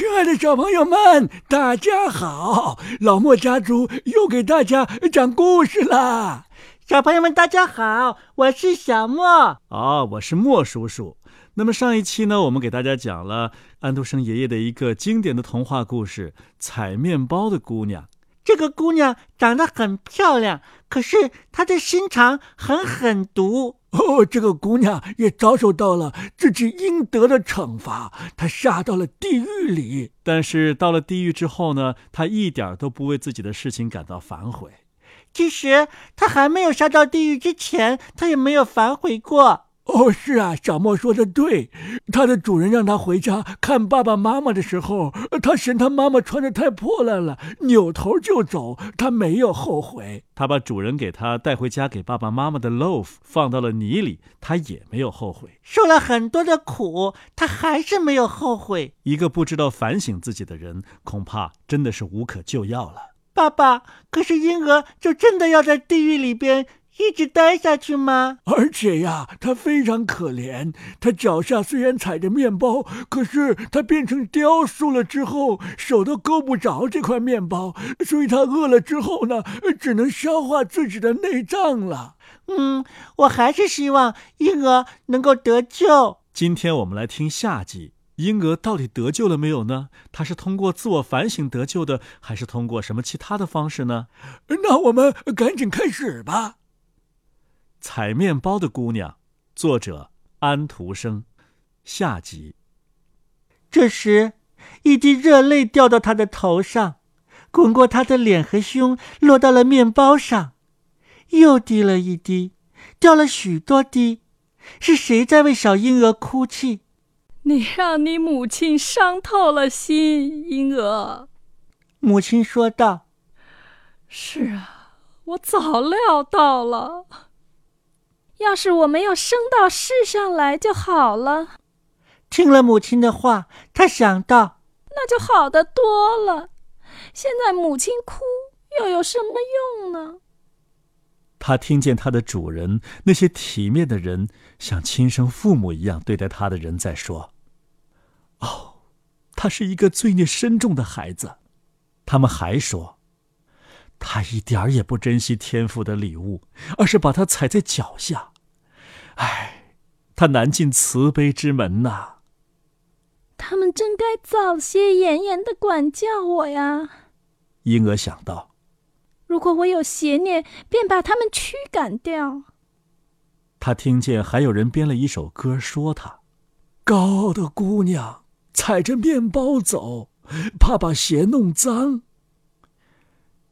亲爱的小朋友们，大家好！老莫家族又给大家讲故事啦。小朋友们，大家好，我是小莫。哦，我是莫叔叔。那么上一期呢，我们给大家讲了安徒生爷爷的一个经典的童话故事《采面包的姑娘》。这个姑娘长得很漂亮，可是她的心肠很狠毒。哦，这个姑娘也遭受到了自己应得的惩罚，她下到了地狱里。但是到了地狱之后呢，她一点都不为自己的事情感到反悔。其实她还没有下到地狱之前，她也没有反悔过。哦，是啊，小莫说的对。他的主人让他回家看爸爸妈妈的时候，他嫌他妈妈穿的太破烂了，扭头就走。他没有后悔。他把主人给他带回家给爸爸妈妈的 loaf 放到了泥里，他也没有后悔。受了很多的苦，他还是没有后悔。一个不知道反省自己的人，恐怕真的是无可救药了。爸爸，可是婴儿就真的要在地狱里边？一直待下去吗？而且呀，他非常可怜。他脚下虽然踩着面包，可是他变成雕塑了之后，手都够不着这块面包，所以他饿了之后呢，只能消化自己的内脏了。嗯，我还是希望婴儿能够得救。今天我们来听下集，婴儿到底得救了没有呢？他是通过自我反省得救的，还是通过什么其他的方式呢？那我们赶紧开始吧。采面包的姑娘，作者安徒生，下集。这时，一滴热泪掉到他的头上，滚过他的脸和胸，落到了面包上，又滴了一滴，掉了许多滴。是谁在为小婴儿哭泣？你让你母亲伤透了心，婴儿。母亲说道：“是啊，我早料到了。”要是我没有生到世上来就好了。听了母亲的话，他想到，那就好得多了。现在母亲哭又有什么用呢？他听见他的主人那些体面的人，像亲生父母一样对待他的人在说：“哦，他是一个罪孽深重的孩子。”他们还说。他一点儿也不珍惜天赋的礼物，而是把它踩在脚下。唉，他难进慈悲之门呐。他们真该早些严严的管教我呀。婴儿想到，如果我有邪念，便把他们驱赶掉。他听见还有人编了一首歌，说他高傲的姑娘踩着面包走，怕把鞋弄脏。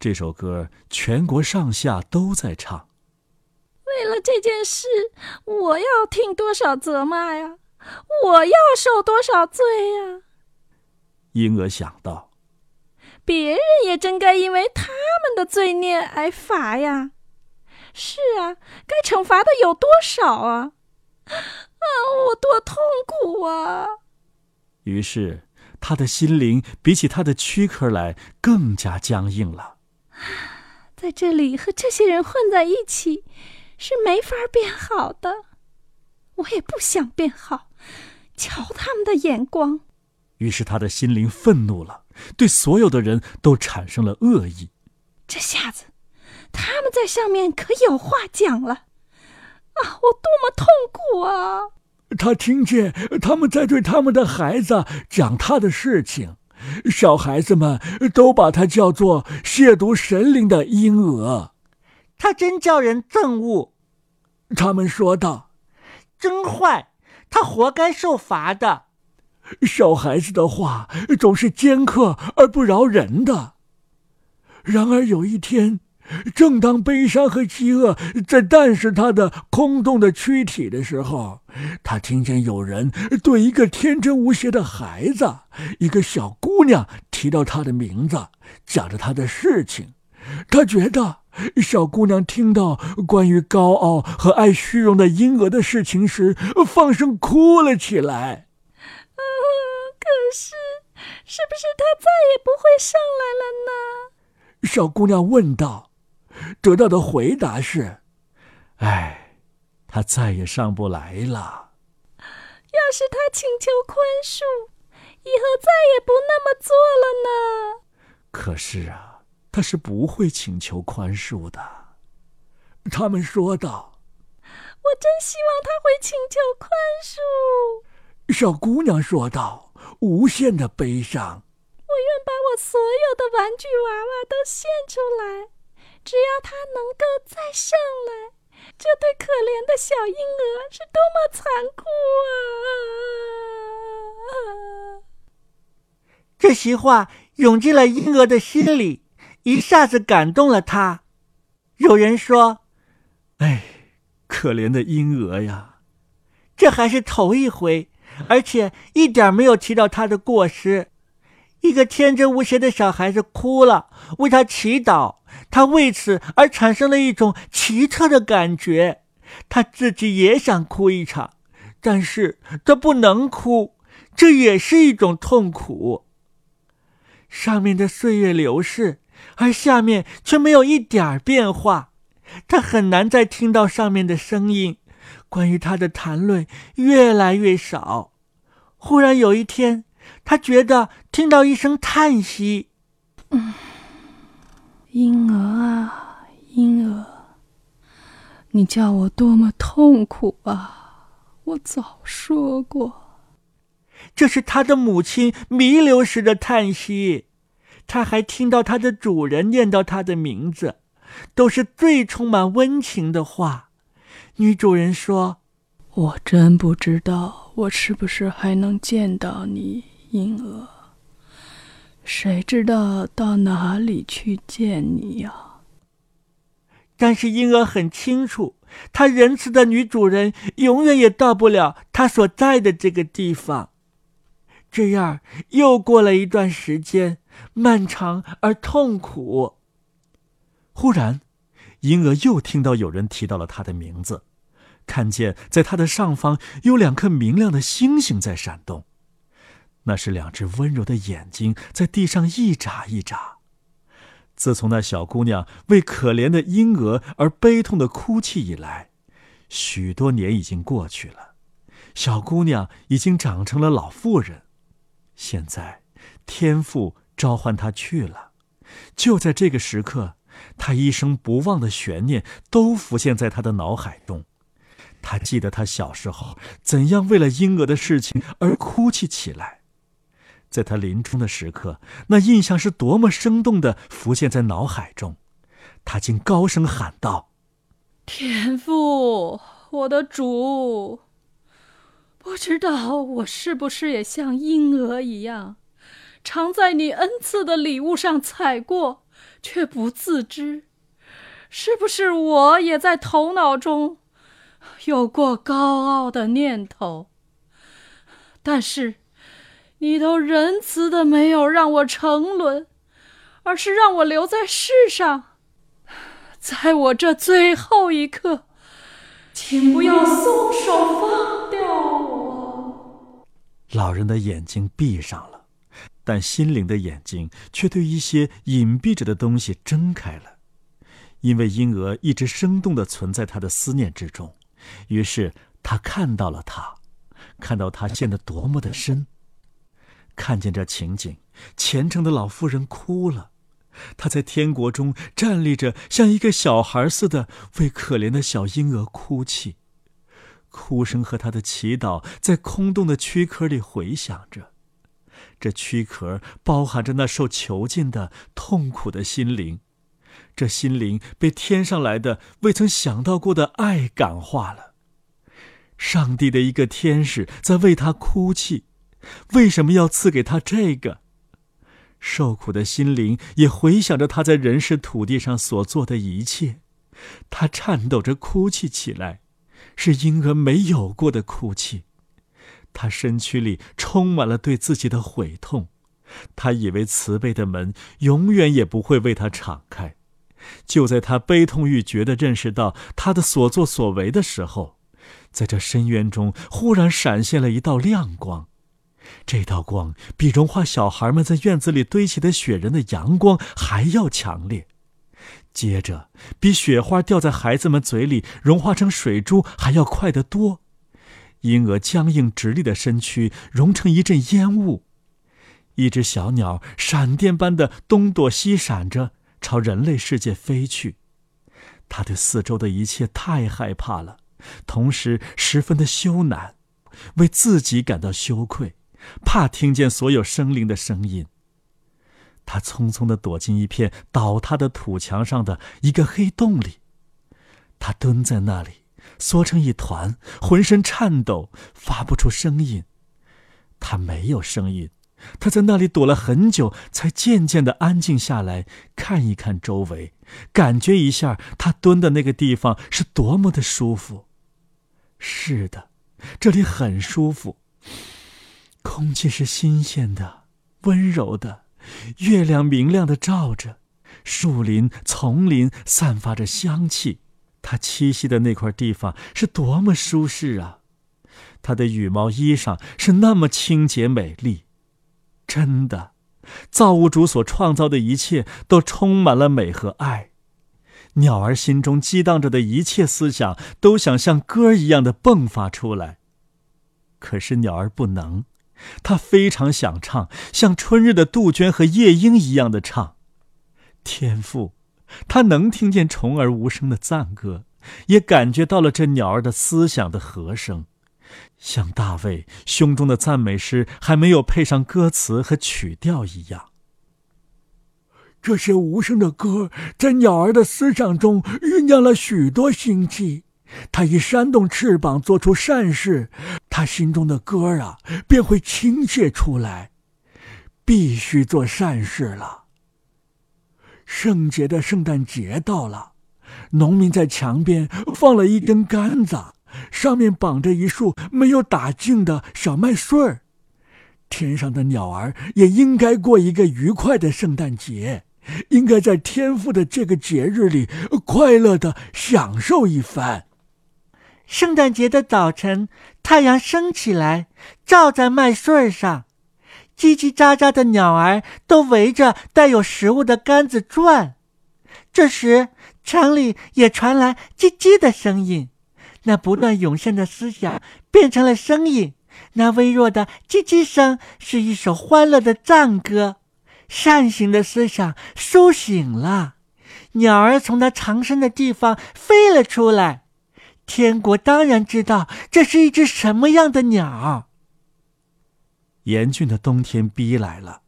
这首歌全国上下都在唱。这件事，我要听多少责骂呀？我要受多少罪呀？婴儿想到，别人也真该因为他们的罪孽挨罚呀。是啊，该惩罚的有多少啊？啊，我多痛苦啊！于是，他的心灵比起他的躯壳来更加僵硬了。在这里和这些人混在一起，是没法变好的。我也不想变好，瞧他们的眼光。于是他的心灵愤怒了，对所有的人都产生了恶意。这下子，他们在上面可有话讲了。啊，我多么痛苦啊！他听见他们在对他们的孩子讲他的事情。小孩子们都把他叫做亵渎神灵的婴儿，他真叫人憎恶。他们说道：“真坏，他活该受罚的。”小孩子的话总是尖刻而不饶人的。然而有一天。正当悲伤和饥饿在啖食他的空洞的躯体的时候，他听见有人对一个天真无邪的孩子、一个小姑娘提到他的名字，讲着他的事情。他觉得小姑娘听到关于高傲和爱虚荣的婴儿的事情时，放声哭了起来。啊！可是，是不是他再也不会上来了呢？小姑娘问道。得到的回答是：“哎，他再也上不来了。要是他请求宽恕，以后再也不那么做了呢。可是啊，他是不会请求宽恕的。他们说道：“我真希望他会请求宽恕。”小姑娘说道：“无限的悲伤。”我愿把我所有的玩具娃娃都献出来，只要他能够再上来。这对可怜的小婴儿是多么残酷啊！这席话涌进了婴儿的心里，一下子感动了他。有人说：“哎，可怜的婴儿呀！”这还是头一回，而且一点没有提到他的过失。一个天真无邪的小孩子哭了，为他祈祷，他为此而产生了一种奇特的感觉。他自己也想哭一场，但是他不能哭，这也是一种痛苦。上面的岁月流逝，而下面却没有一点变化。他很难再听到上面的声音，关于他的谈论越来越少。忽然有一天。他觉得听到一声叹息，嗯，婴儿啊，婴儿，你叫我多么痛苦啊！我早说过，这是他的母亲弥留时的叹息。他还听到他的主人念到他的名字，都是最充满温情的话。女主人说：“我真不知道，我是不是还能见到你。”婴儿，谁知道到哪里去见你呀？但是婴儿很清楚，他仁慈的女主人永远也到不了他所在的这个地方。这样又过了一段时间，漫长而痛苦。忽然，婴儿又听到有人提到了他的名字，看见在他的上方有两颗明亮的星星在闪动。那是两只温柔的眼睛在地上一眨一眨。自从那小姑娘为可怜的婴儿而悲痛的哭泣以来，许多年已经过去了。小姑娘已经长成了老妇人。现在，天父召唤他去了。就在这个时刻，他一生不忘的悬念都浮现在他的脑海中。他记得他小时候怎样为了婴儿的事情而哭泣起来。在他临终的时刻，那印象是多么生动的浮现在脑海中，他竟高声喊道：“天父，我的主，不知道我是不是也像婴儿一样，常在你恩赐的礼物上踩过，却不自知？是不是我也在头脑中有过高傲的念头？但是。”你都仁慈的没有让我沉沦，而是让我留在世上。在我这最后一刻，请不要松手放掉我。老人的眼睛闭上了，但心灵的眼睛却对一些隐蔽着的东西睁开了，因为婴儿一直生动的存在他的思念之中。于是他看到了他，看到他陷得多么的深。看见这情景，虔诚的老妇人哭了。她在天国中站立着，像一个小孩似的，为可怜的小婴儿哭泣。哭声和他的祈祷在空洞的躯壳里回响着。这躯壳包含着那受囚禁的痛苦的心灵。这心灵被天上来的未曾想到过的爱感化了。上帝的一个天使在为他哭泣。为什么要赐给他这个？受苦的心灵也回想着他在人世土地上所做的一切，他颤抖着哭泣起来，是婴儿没有过的哭泣。他身躯里充满了对自己的悔痛，他以为慈悲的门永远也不会为他敞开。就在他悲痛欲绝的认识到他的所作所为的时候，在这深渊中忽然闪现了一道亮光。这道光比融化小孩们在院子里堆起的雪人的阳光还要强烈，接着比雪花掉在孩子们嘴里融化成水珠还要快得多。婴儿僵硬直立的身躯融成一阵烟雾，一只小鸟闪电般的东躲西闪着，朝人类世界飞去。他对四周的一切太害怕了，同时十分的羞赧，为自己感到羞愧，怕听见所有生灵的声音。他匆匆地躲进一片倒塌的土墙上的一个黑洞里，他蹲在那里，缩成一团，浑身颤抖，发不出声音。他没有声音，他在那里躲了很久，才渐渐地安静下来，看一看周围，感觉一下他蹲的那个地方是多么的舒服。是的，这里很舒服，空气是新鲜的，温柔的。月亮明亮的照着，树林、丛林散发着香气。它栖息的那块地方是多么舒适啊！它的羽毛衣裳是那么清洁美丽。真的，造物主所创造的一切都充满了美和爱。鸟儿心中激荡着的一切思想，都想像歌一样的迸发出来。可是鸟儿不能。他非常想唱，像春日的杜鹃和夜莺一样的唱。天父，他能听见虫儿无声的赞歌，也感觉到了这鸟儿的思想的和声，像大卫胸中的赞美诗还没有配上歌词和曲调一样。这些无声的歌，在鸟儿的思想中酝酿了许多心气。他一扇动翅膀，做出善事，他心中的歌啊，便会倾泻出来。必须做善事了。圣洁的圣诞节到了，农民在墙边放了一根杆子，上面绑着一束没有打净的小麦穗儿。天上的鸟儿也应该过一个愉快的圣诞节，应该在天父的这个节日里快乐的享受一番。圣诞节的早晨，太阳升起来，照在麦穗上，叽叽喳喳的鸟儿都围着带有食物的杆子转。这时，城里也传来叽叽的声音，那不断涌现的思想变成了声音。那微弱的叽叽声是一首欢乐的赞歌，善行的思想苏醒了，鸟儿从它藏身的地方飞了出来。天国当然知道这是一只什么样的鸟。严峻的冬天逼来了，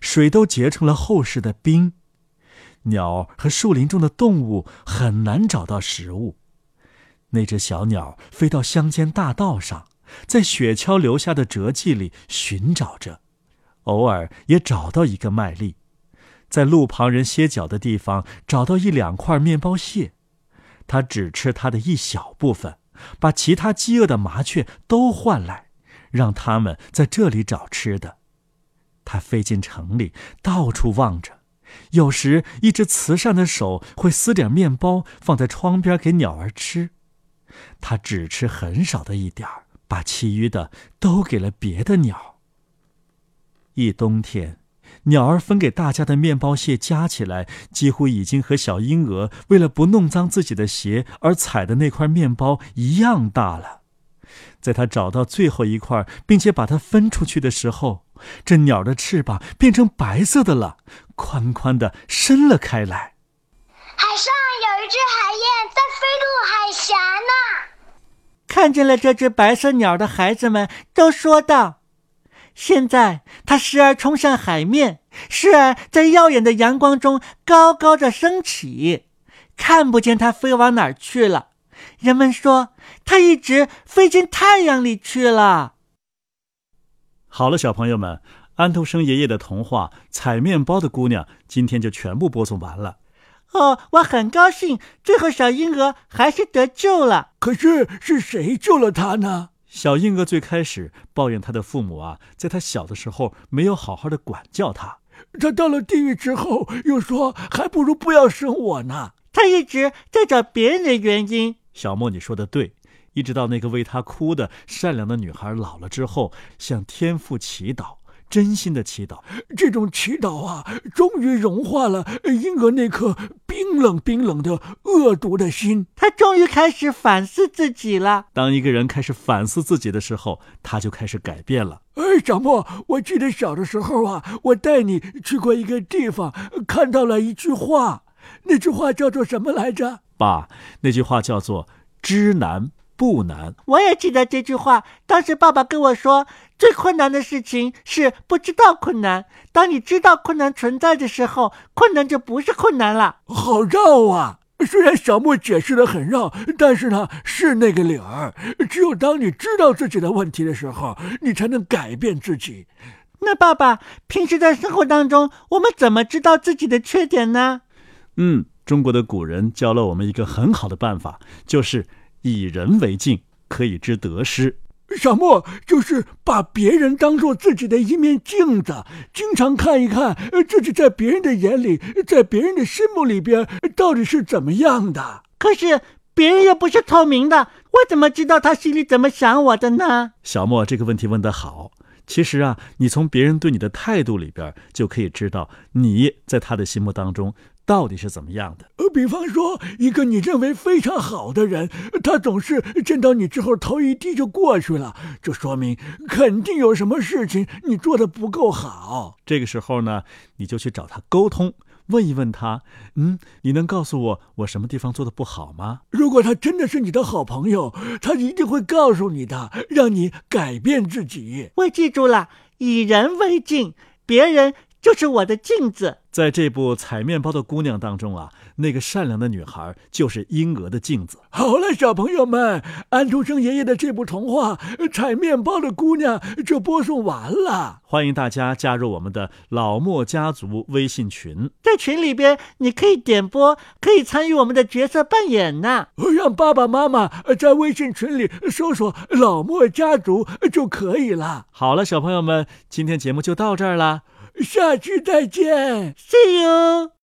水都结成了厚实的冰，鸟和树林中的动物很难找到食物。那只小鸟飞到乡间大道上，在雪橇留下的折迹里寻找着，偶尔也找到一个麦粒，在路旁人歇脚的地方找到一两块面包屑。它只吃它的一小部分，把其他饥饿的麻雀都换来，让他们在这里找吃的。他飞进城里，到处望着。有时，一只慈善的手会撕点面包放在窗边给鸟儿吃。他只吃很少的一点儿，把其余的都给了别的鸟。一冬天。鸟儿分给大家的面包屑加起来，几乎已经和小婴儿为了不弄脏自己的鞋而踩的那块面包一样大了。在他找到最后一块，并且把它分出去的时候，这鸟的翅膀变成白色的了，宽宽的伸了开来。海上有一只海燕在飞渡海峡呢。看见了这只白色鸟的孩子们都说道。现在，它时而冲向海面，时而在耀眼的阳光中高高的升起，看不见它飞往哪儿去了。人们说，它一直飞进太阳里去了。好了，小朋友们，安徒生爷爷的童话《采面包的姑娘》今天就全部播送完了。哦，我很高兴，最后小婴儿还是得救了。可是，是谁救了他呢？小婴儿最开始抱怨他的父母啊，在他小的时候没有好好的管教他。他到了地狱之后，又说还不如不要生我呢。他一直在找别人的原因。小莫，你说的对。一直到那个为他哭的善良的女孩老了之后，向天父祈祷，真心的祈祷。这种祈祷啊，终于融化了婴儿那颗冰冰冷冰冷的恶毒的心。他终于开始反思自己了。当一个人开始反思自己的时候，他就开始改变了。哎，小莫，我记得小的时候啊，我带你去过一个地方，看到了一句话，那句话叫做什么来着？爸，那句话叫做“知难”。不难，我也记得这句话。当时爸爸跟我说，最困难的事情是不知道困难。当你知道困难存在的时候，困难就不是困难了。好绕啊！虽然小莫解释的很绕，但是呢，是那个理儿。只有当你知道自己的问题的时候，你才能改变自己。那爸爸，平时在生活当中，我们怎么知道自己的缺点呢？嗯，中国的古人教了我们一个很好的办法，就是。以人为镜，可以知得失。小莫就是把别人当做自己的一面镜子，经常看一看自己在别人的眼里，在别人的心目里边到底是怎么样的。可是别人又不是透明的，我怎么知道他心里怎么想我的呢？小莫这个问题问得好。其实啊，你从别人对你的态度里边就可以知道你在他的心目当中。到底是怎么样的？呃，比方说，一个你认为非常好的人，他总是见到你之后头一低就过去了，这说明肯定有什么事情你做的不够好。这个时候呢，你就去找他沟通，问一问他，嗯，你能告诉我我什么地方做的不好吗？如果他真的是你的好朋友，他一定会告诉你的，让你改变自己。我记住了，以人为镜，别人。就是我的镜子，在这部采面包的姑娘当中啊，那个善良的女孩就是婴儿的镜子。好了，小朋友们，安徒生爷爷的这部童话《采面包的姑娘》就播送完了。欢迎大家加入我们的老莫家族微信群，在群里边你可以点播，可以参与我们的角色扮演呢。让爸爸妈妈在微信群里搜索“老莫家族”就可以了。好了，小朋友们，今天节目就到这儿了。下期再见，See you。